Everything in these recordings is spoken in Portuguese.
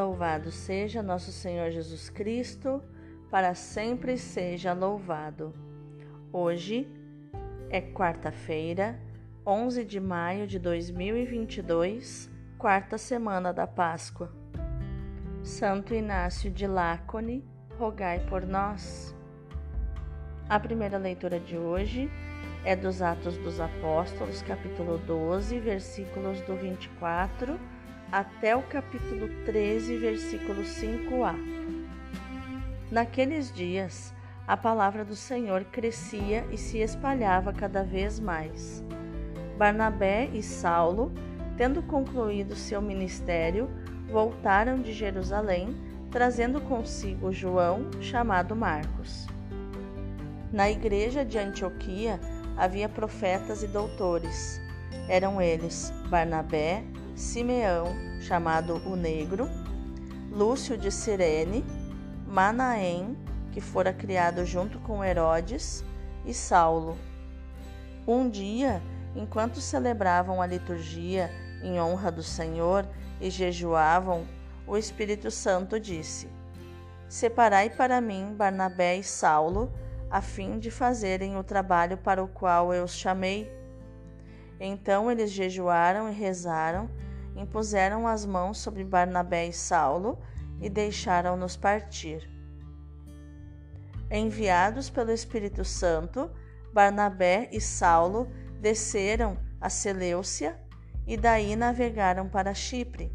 Louvado seja nosso Senhor Jesus Cristo, para sempre seja louvado. Hoje é quarta-feira, 11 de maio de 2022, quarta semana da Páscoa. Santo Inácio de Lácone, rogai por nós. A primeira leitura de hoje é dos Atos dos Apóstolos, capítulo 12, versículos do 24 até o capítulo 13, versículo 5a. Naqueles dias, a palavra do Senhor crescia e se espalhava cada vez mais. Barnabé e Saulo, tendo concluído seu ministério, voltaram de Jerusalém, trazendo consigo João, chamado Marcos. Na igreja de Antioquia havia profetas e doutores. Eram eles Barnabé, Simeão, chamado o Negro, Lúcio de Cirene, Manaém, que fora criado junto com Herodes, e Saulo. Um dia, enquanto celebravam a liturgia em honra do Senhor e jejuavam, o Espírito Santo disse: Separai para mim Barnabé e Saulo, a fim de fazerem o trabalho para o qual eu os chamei. Então eles jejuaram e rezaram impuseram as mãos sobre Barnabé e Saulo e deixaram-nos partir. Enviados pelo Espírito Santo, Barnabé e Saulo desceram a Seleucia e daí navegaram para Chipre.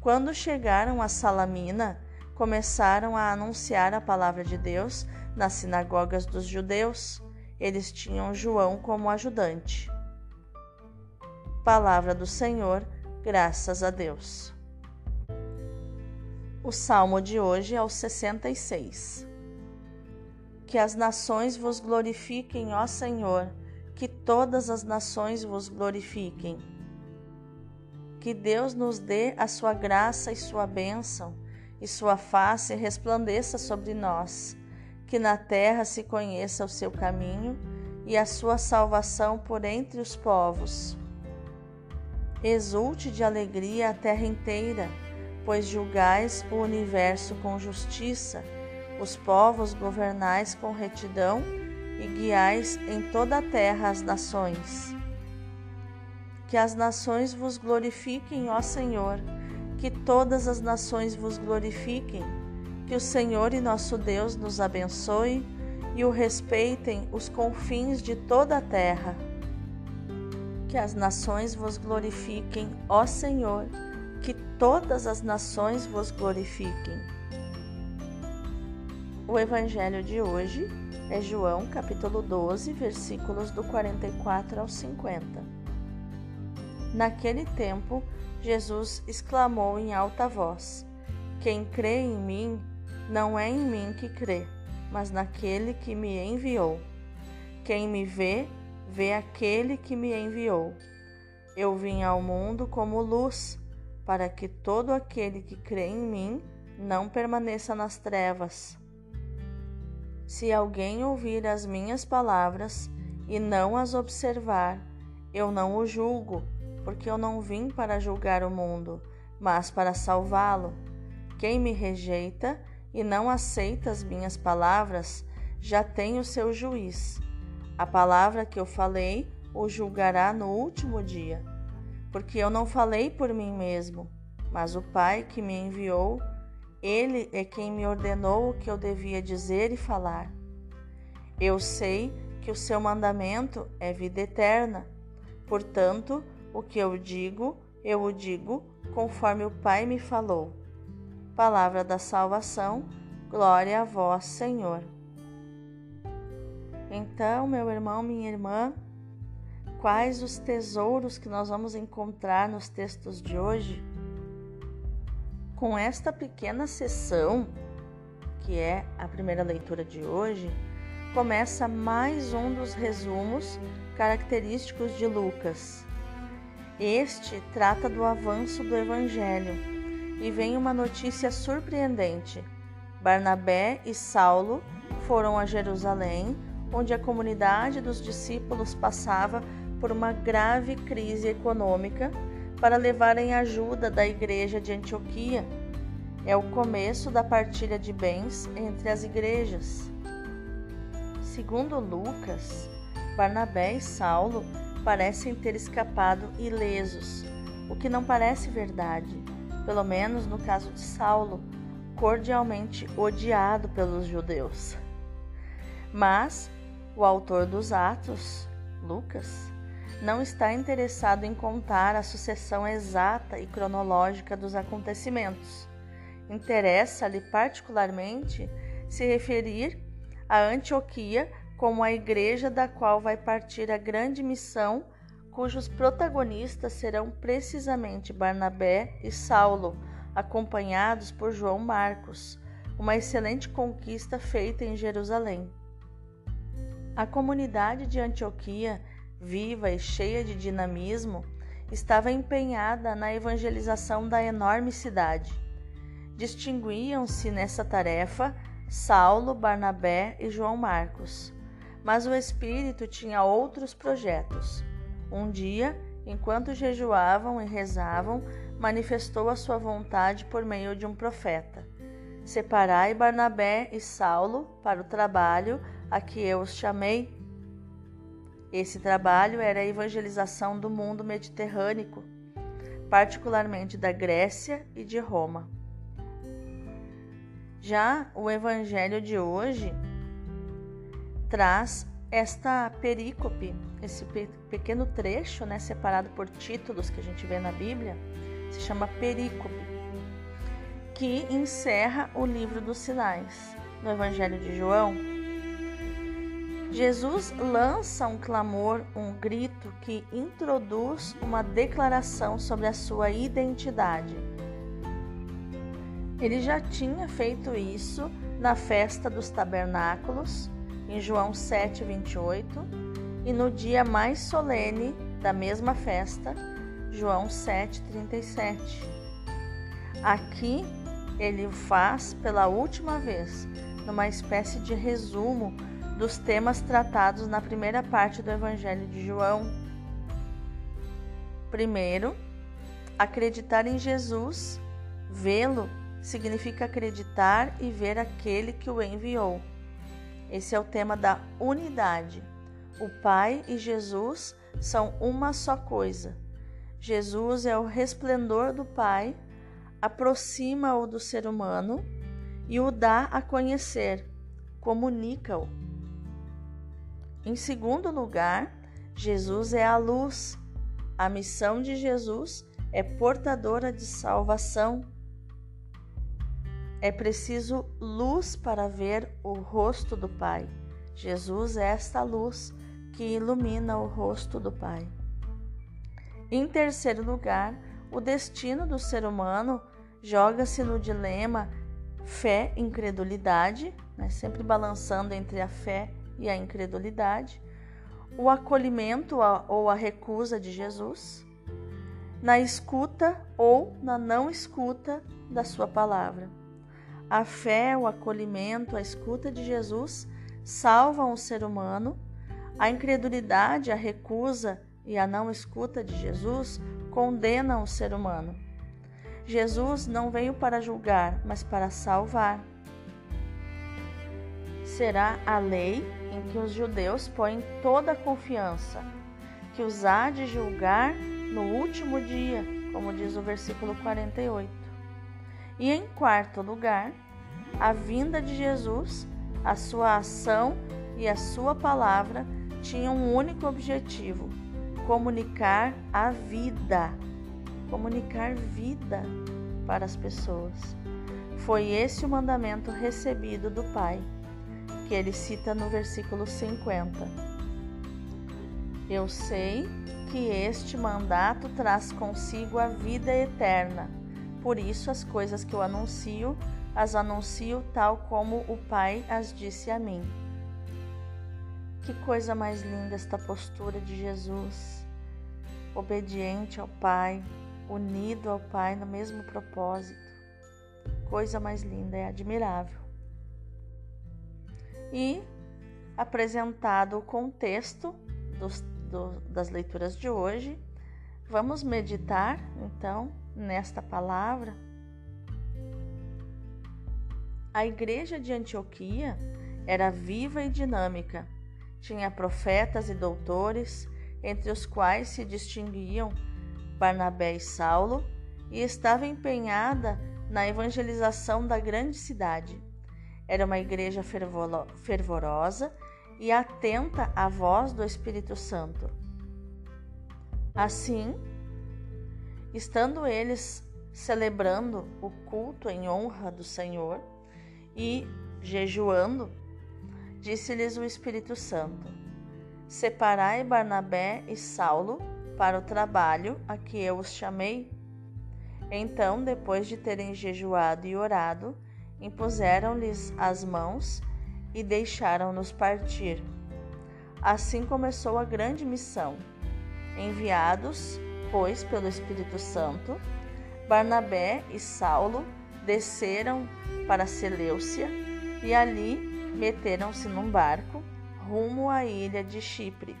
Quando chegaram a Salamina, começaram a anunciar a palavra de Deus nas sinagogas dos judeus. Eles tinham João como ajudante. Palavra do Senhor Graças a Deus. O salmo de hoje é o 66. Que as nações vos glorifiquem, ó Senhor, que todas as nações vos glorifiquem. Que Deus nos dê a sua graça e sua bênção, e sua face resplandeça sobre nós, que na terra se conheça o seu caminho e a sua salvação por entre os povos Exulte de alegria a terra inteira, pois julgais o universo com justiça, os povos governais com retidão e guiais em toda a terra as nações. Que as nações vos glorifiquem, ó Senhor, que todas as nações vos glorifiquem, que o Senhor e nosso Deus nos abençoe e o respeitem os confins de toda a terra que as nações vos glorifiquem, ó Senhor, que todas as nações vos glorifiquem. O evangelho de hoje é João, capítulo 12, versículos do 44 ao 50. Naquele tempo, Jesus exclamou em alta voz: Quem crê em mim, não é em mim que crê, mas naquele que me enviou. Quem me vê, vê aquele que me enviou. Eu vim ao mundo como luz, para que todo aquele que crê em mim não permaneça nas trevas. Se alguém ouvir as minhas palavras e não as observar, eu não o julgo, porque eu não vim para julgar o mundo, mas para salvá-lo. Quem me rejeita e não aceita as minhas palavras, já tem o seu juiz. A palavra que eu falei o julgará no último dia, porque eu não falei por mim mesmo, mas o Pai que me enviou, ele é quem me ordenou o que eu devia dizer e falar. Eu sei que o seu mandamento é vida eterna. Portanto, o que eu digo, eu o digo conforme o Pai me falou. Palavra da salvação, glória a vós, Senhor. Então, meu irmão, minha irmã, quais os tesouros que nós vamos encontrar nos textos de hoje? Com esta pequena sessão, que é a primeira leitura de hoje, começa mais um dos resumos característicos de Lucas. Este trata do avanço do Evangelho e vem uma notícia surpreendente. Barnabé e Saulo foram a Jerusalém onde a comunidade dos discípulos passava por uma grave crise econômica para levarem ajuda da igreja de Antioquia. É o começo da partilha de bens entre as igrejas. Segundo Lucas, Barnabé e Saulo parecem ter escapado ilesos, o que não parece verdade, pelo menos no caso de Saulo, cordialmente odiado pelos judeus. Mas o autor dos Atos, Lucas, não está interessado em contar a sucessão exata e cronológica dos acontecimentos. Interessa-lhe particularmente se referir a Antioquia como a igreja da qual vai partir a grande missão, cujos protagonistas serão precisamente Barnabé e Saulo, acompanhados por João Marcos, uma excelente conquista feita em Jerusalém. A comunidade de Antioquia, viva e cheia de dinamismo, estava empenhada na evangelização da enorme cidade. Distinguiam-se nessa tarefa Saulo, Barnabé e João Marcos. Mas o Espírito tinha outros projetos. Um dia, enquanto jejuavam e rezavam, manifestou a sua vontade por meio de um profeta. Separai Barnabé e Saulo para o trabalho a que eu os chamei. Esse trabalho era a evangelização do mundo mediterrâneo, particularmente da Grécia e de Roma. Já o evangelho de hoje traz esta perícope, esse pequeno trecho, né, separado por títulos que a gente vê na Bíblia, se chama perícope, que encerra o livro dos sinais. No Evangelho de João, Jesus lança um clamor, um grito que introduz uma declaração sobre a sua identidade. Ele já tinha feito isso na festa dos tabernáculos, em João 7, 28, e no dia mais solene da mesma festa, João 7, 37. Aqui ele o faz pela última vez, numa espécie de resumo dos temas tratados na primeira parte do Evangelho de João. Primeiro, acreditar em Jesus, vê-lo significa acreditar e ver aquele que o enviou. Esse é o tema da unidade. O Pai e Jesus são uma só coisa. Jesus é o resplendor do Pai, aproxima-o do ser humano e o dá a conhecer, comunica-o. Em segundo lugar, Jesus é a luz. A missão de Jesus é portadora de salvação é preciso luz para ver o rosto do Pai. Jesus é esta luz que ilumina o rosto do Pai. Em terceiro lugar, o destino do ser humano joga-se no dilema fé-incredulidade, né? sempre balançando entre a fé e a incredulidade, o acolhimento ou a recusa de Jesus, na escuta ou na não escuta da Sua palavra. A fé, o acolhimento, a escuta de Jesus salvam o ser humano. A incredulidade, a recusa e a não escuta de Jesus condenam o ser humano. Jesus não veio para julgar, mas para salvar. Será a lei em que os judeus põem toda a confiança, que os há de julgar no último dia, como diz o versículo 48. E em quarto lugar, a vinda de Jesus, a sua ação e a sua palavra tinham um único objetivo: comunicar a vida, comunicar vida para as pessoas. Foi esse o mandamento recebido do Pai, que ele cita no versículo 50. Eu sei que este mandato traz consigo a vida eterna por isso, as coisas que eu anuncio, as anuncio tal como o Pai as disse a mim. Que coisa mais linda esta postura de Jesus, obediente ao Pai, unido ao Pai no mesmo propósito. Coisa mais linda, é admirável. E apresentado o contexto dos, do, das leituras de hoje, vamos meditar então nesta palavra, A igreja de Antioquia era viva e dinâmica. Tinha profetas e doutores, entre os quais se distinguiam Barnabé e Saulo, e estava empenhada na evangelização da grande cidade. Era uma igreja fervorosa e atenta à voz do Espírito Santo. Assim, estando eles celebrando o culto em honra do Senhor e jejuando, disse-lhes o Espírito Santo: Separai Barnabé e Saulo para o trabalho a que eu os chamei. Então, depois de terem jejuado e orado, impuseram-lhes as mãos e deixaram-nos partir. Assim começou a grande missão. Enviados, pois, pelo Espírito Santo, Barnabé e Saulo desceram para Seleucia e ali meteram-se num barco rumo à ilha de Chipre.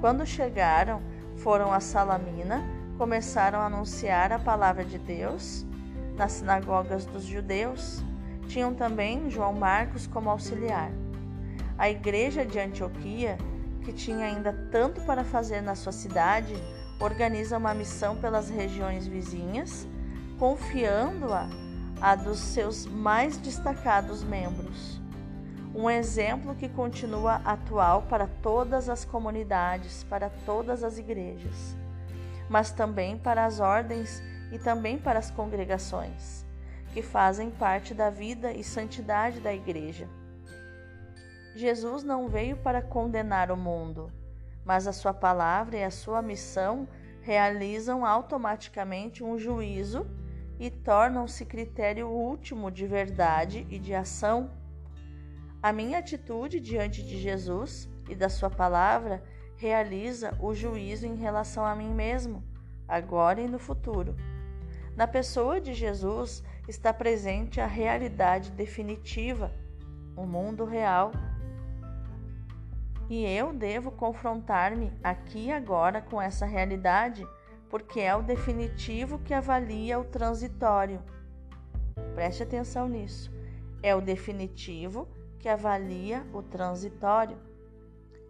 Quando chegaram, foram a Salamina, começaram a anunciar a palavra de Deus nas sinagogas dos judeus. Tinham também João Marcos como auxiliar. A igreja de Antioquia, que tinha ainda tanto para fazer na sua cidade, organiza uma missão pelas regiões vizinhas, confiando-a a dos seus mais destacados membros um exemplo que continua atual para todas as comunidades, para todas as igrejas, mas também para as ordens e também para as congregações, que fazem parte da vida e santidade da igreja. Jesus não veio para condenar o mundo, mas a sua palavra e a sua missão realizam automaticamente um juízo e tornam-se critério último de verdade e de ação a minha atitude diante de Jesus e da Sua palavra realiza o juízo em relação a mim mesmo, agora e no futuro. Na pessoa de Jesus está presente a realidade definitiva, o mundo real. E eu devo confrontar-me aqui e agora com essa realidade, porque é o definitivo que avalia o transitório. Preste atenção nisso. É o definitivo que avalia o transitório.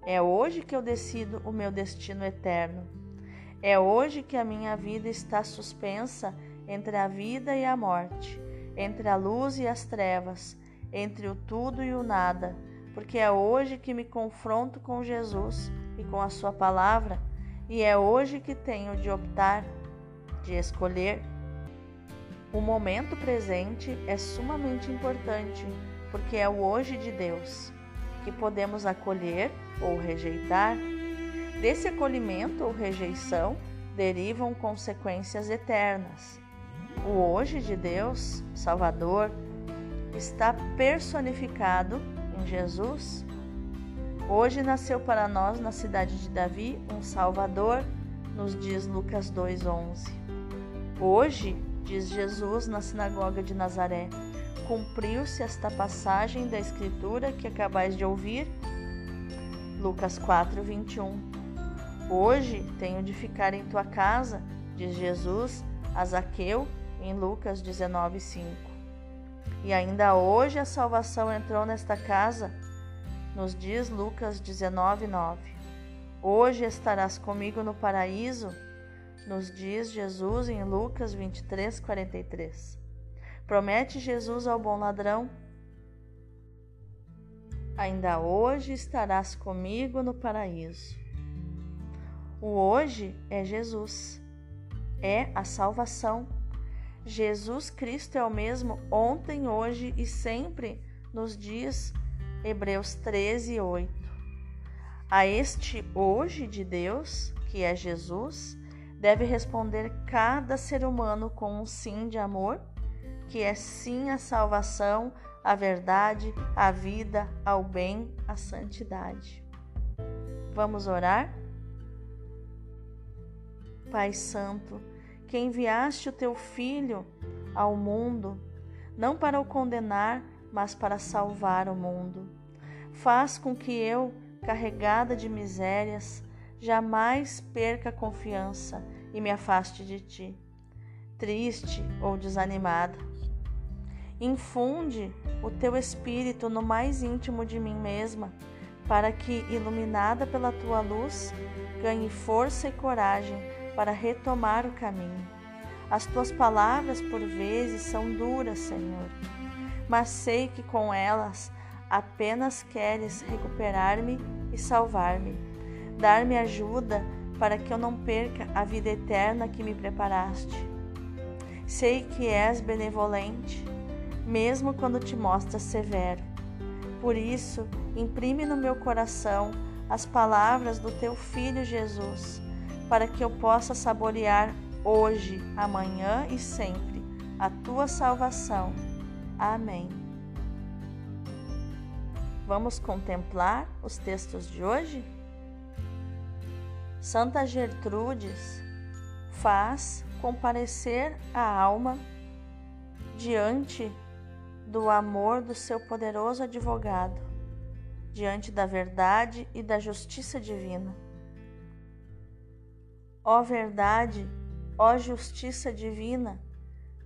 É hoje que eu decido o meu destino eterno. É hoje que a minha vida está suspensa entre a vida e a morte, entre a luz e as trevas, entre o tudo e o nada, porque é hoje que me confronto com Jesus e com a Sua palavra, e é hoje que tenho de optar, de escolher. O momento presente é sumamente importante porque é o hoje de Deus que podemos acolher ou rejeitar. Desse acolhimento ou rejeição derivam consequências eternas. O hoje de Deus, Salvador, está personificado em Jesus. Hoje nasceu para nós na cidade de Davi um Salvador, nos diz Lucas 2:11. Hoje, diz Jesus na sinagoga de Nazaré, cumpriu-se esta passagem da Escritura que acabais de ouvir? Lucas 4, 21. Hoje tenho de ficar em tua casa, diz Jesus a Zaqueu em Lucas 19, 5. E ainda hoje a salvação entrou nesta casa, nos diz Lucas 19, 9. Hoje estarás comigo no paraíso, nos diz Jesus em Lucas 23, 43. Promete Jesus ao bom ladrão: Ainda hoje estarás comigo no paraíso. O hoje é Jesus, é a salvação. Jesus Cristo é o mesmo ontem, hoje e sempre, nos diz Hebreus 13, 8. A este hoje de Deus, que é Jesus, deve responder cada ser humano com um sim de amor que é sim a salvação, a verdade, a vida, ao bem, a santidade. Vamos orar? Pai Santo, que enviaste o teu Filho ao mundo, não para o condenar, mas para salvar o mundo. Faz com que eu, carregada de misérias, jamais perca a confiança e me afaste de ti, triste ou desanimada Infunde o teu espírito no mais íntimo de mim mesma, para que, iluminada pela tua luz, ganhe força e coragem para retomar o caminho. As tuas palavras, por vezes, são duras, Senhor, mas sei que com elas apenas queres recuperar-me e salvar-me, dar-me ajuda para que eu não perca a vida eterna que me preparaste. Sei que és benevolente, mesmo quando te mostras severo. Por isso, imprime no meu coração as palavras do teu filho Jesus, para que eu possa saborear hoje, amanhã e sempre a tua salvação. Amém. Vamos contemplar os textos de hoje? Santa Gertrudes faz comparecer a alma diante do amor do seu poderoso advogado, diante da verdade e da justiça divina. Ó verdade, ó justiça divina,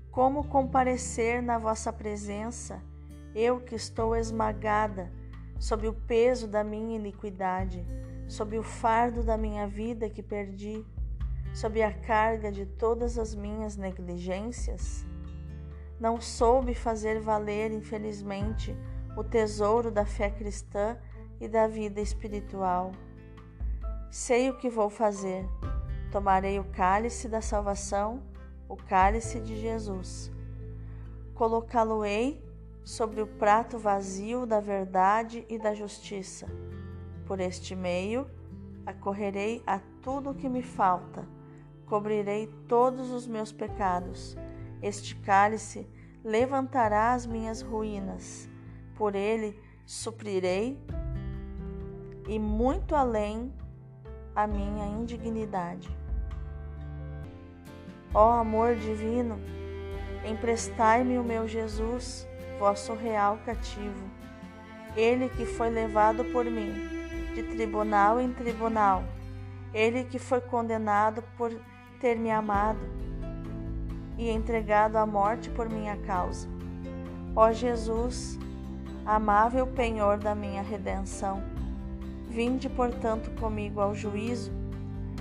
como comparecer na vossa presença, eu que estou esmagada sob o peso da minha iniquidade, sob o fardo da minha vida que perdi, sob a carga de todas as minhas negligências? Não soube fazer valer, infelizmente, o tesouro da fé cristã e da vida espiritual. Sei o que vou fazer. Tomarei o cálice da salvação, o cálice de Jesus. Colocá-lo-ei sobre o prato vazio da verdade e da justiça. Por este meio, acorrerei a tudo o que me falta, cobrirei todos os meus pecados. Este cálice levantará as minhas ruínas, por ele suprirei e muito além a minha indignidade. Ó amor divino, emprestai-me o meu Jesus vosso real cativo. Ele que foi levado por mim, de tribunal em tribunal, ele que foi condenado por ter me amado e entregado à morte por minha causa. Ó Jesus, amável penhor da minha redenção, vinde, portanto, comigo ao juízo,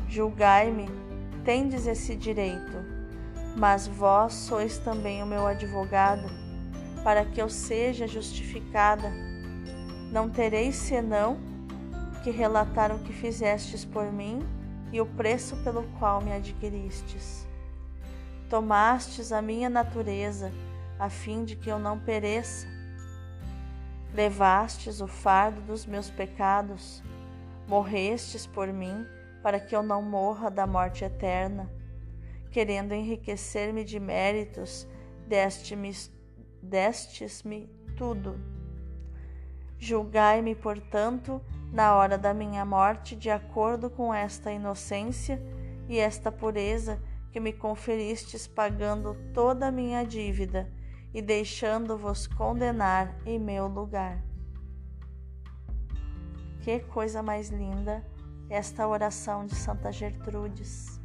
julgai-me, tendes esse direito, mas vós sois também o meu advogado para que eu seja justificada. Não tereis senão que relatar o que fizestes por mim e o preço pelo qual me adquiristes. Tomastes a minha natureza, a fim de que eu não pereça. Levastes o fardo dos meus pecados, morrestes por mim, para que eu não morra da morte eterna. Querendo enriquecer-me de méritos, deste-me destes-me tudo. Julgai-me, portanto, na hora da minha morte, de acordo com esta inocência e esta pureza que me conferistes, pagando toda a minha dívida e deixando-vos condenar em meu lugar. Que coisa mais linda esta oração de Santa Gertrudes.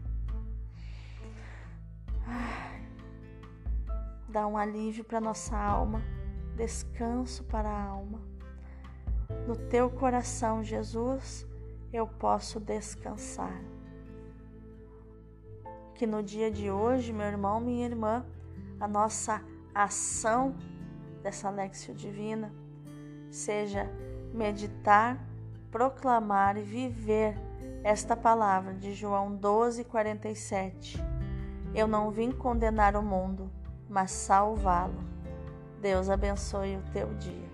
dá um alívio para nossa alma, descanso para a alma. No teu coração, Jesus, eu posso descansar. Que no dia de hoje, meu irmão, minha irmã, a nossa ação dessa Lexio Divina seja meditar, proclamar e viver esta palavra de João 12, 47. Eu não vim condenar o mundo, mas salvá-lo. Deus abençoe o teu dia.